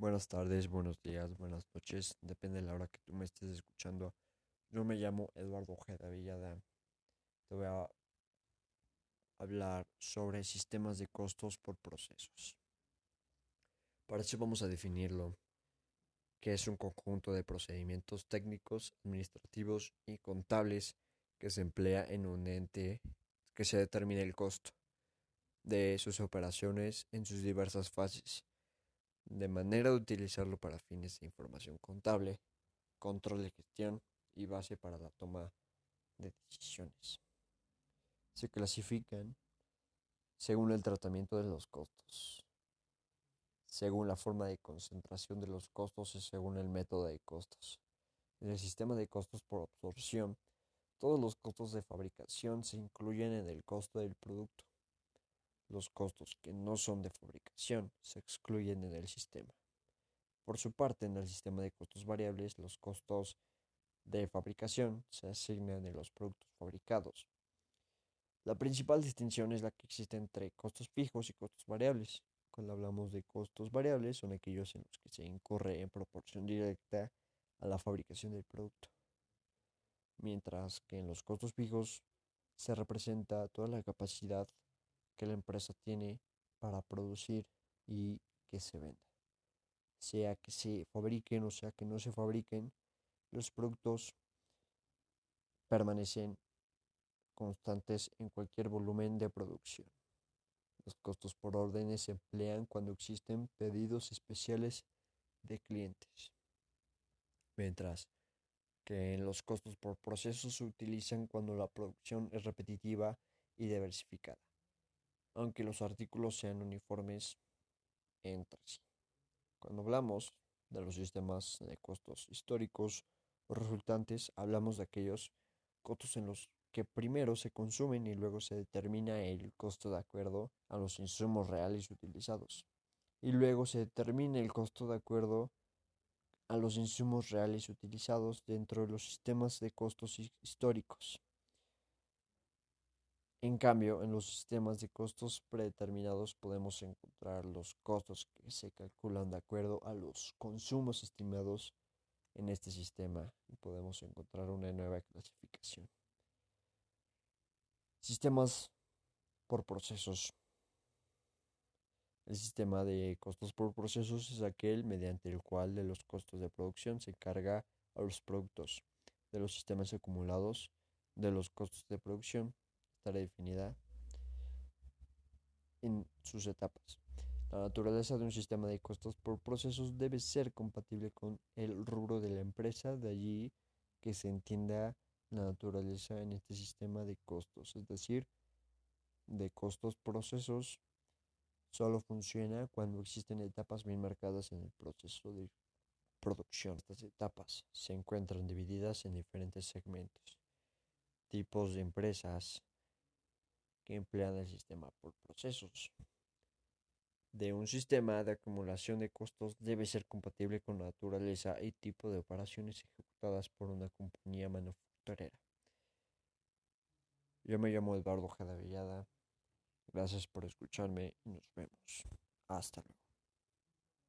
Buenas tardes, buenos días, buenas noches, depende de la hora que tú me estés escuchando. Yo me llamo Eduardo Ojeda Villada. Te voy a hablar sobre sistemas de costos por procesos. Para eso vamos a definirlo, que es un conjunto de procedimientos técnicos, administrativos y contables que se emplea en un ente que se determine el costo de sus operaciones en sus diversas fases de manera de utilizarlo para fines de información contable, control de gestión y base para la toma de decisiones. Se clasifican según el tratamiento de los costos, según la forma de concentración de los costos y según el método de costos. En el sistema de costos por absorción, todos los costos de fabricación se incluyen en el costo del producto. Los costos que no son de fabricación se excluyen en el sistema. Por su parte, en el sistema de costos variables, los costos de fabricación se asignan en los productos fabricados. La principal distinción es la que existe entre costos fijos y costos variables. Cuando hablamos de costos variables, son aquellos en los que se incurre en proporción directa a la fabricación del producto. Mientras que en los costos fijos se representa toda la capacidad que la empresa tiene para producir y que se venda. Sea que se fabriquen o sea que no se fabriquen, los productos permanecen constantes en cualquier volumen de producción. Los costos por órdenes se emplean cuando existen pedidos especiales de clientes, mientras que los costos por procesos se utilizan cuando la producción es repetitiva y diversificada aunque los artículos sean uniformes entre sí. Cuando hablamos de los sistemas de costos históricos o resultantes, hablamos de aquellos costos en los que primero se consumen y luego se determina el costo de acuerdo a los insumos reales utilizados. Y luego se determina el costo de acuerdo a los insumos reales utilizados dentro de los sistemas de costos históricos. En cambio, en los sistemas de costos predeterminados podemos encontrar los costos que se calculan de acuerdo a los consumos estimados en este sistema y podemos encontrar una nueva clasificación. Sistemas por procesos. El sistema de costos por procesos es aquel mediante el cual de los costos de producción se carga a los productos, de los sistemas acumulados, de los costos de producción estará definida en sus etapas. La naturaleza de un sistema de costos por procesos debe ser compatible con el rubro de la empresa, de allí que se entienda la naturaleza en este sistema de costos, es decir, de costos procesos solo funciona cuando existen etapas bien marcadas en el proceso de producción. Estas etapas se encuentran divididas en diferentes segmentos, tipos de empresas, que emplean el sistema por procesos. De un sistema de acumulación de costos debe ser compatible con la naturaleza y tipo de operaciones ejecutadas por una compañía manufacturera. Yo me llamo Eduardo Jadavillada. Gracias por escucharme y nos vemos. Hasta luego.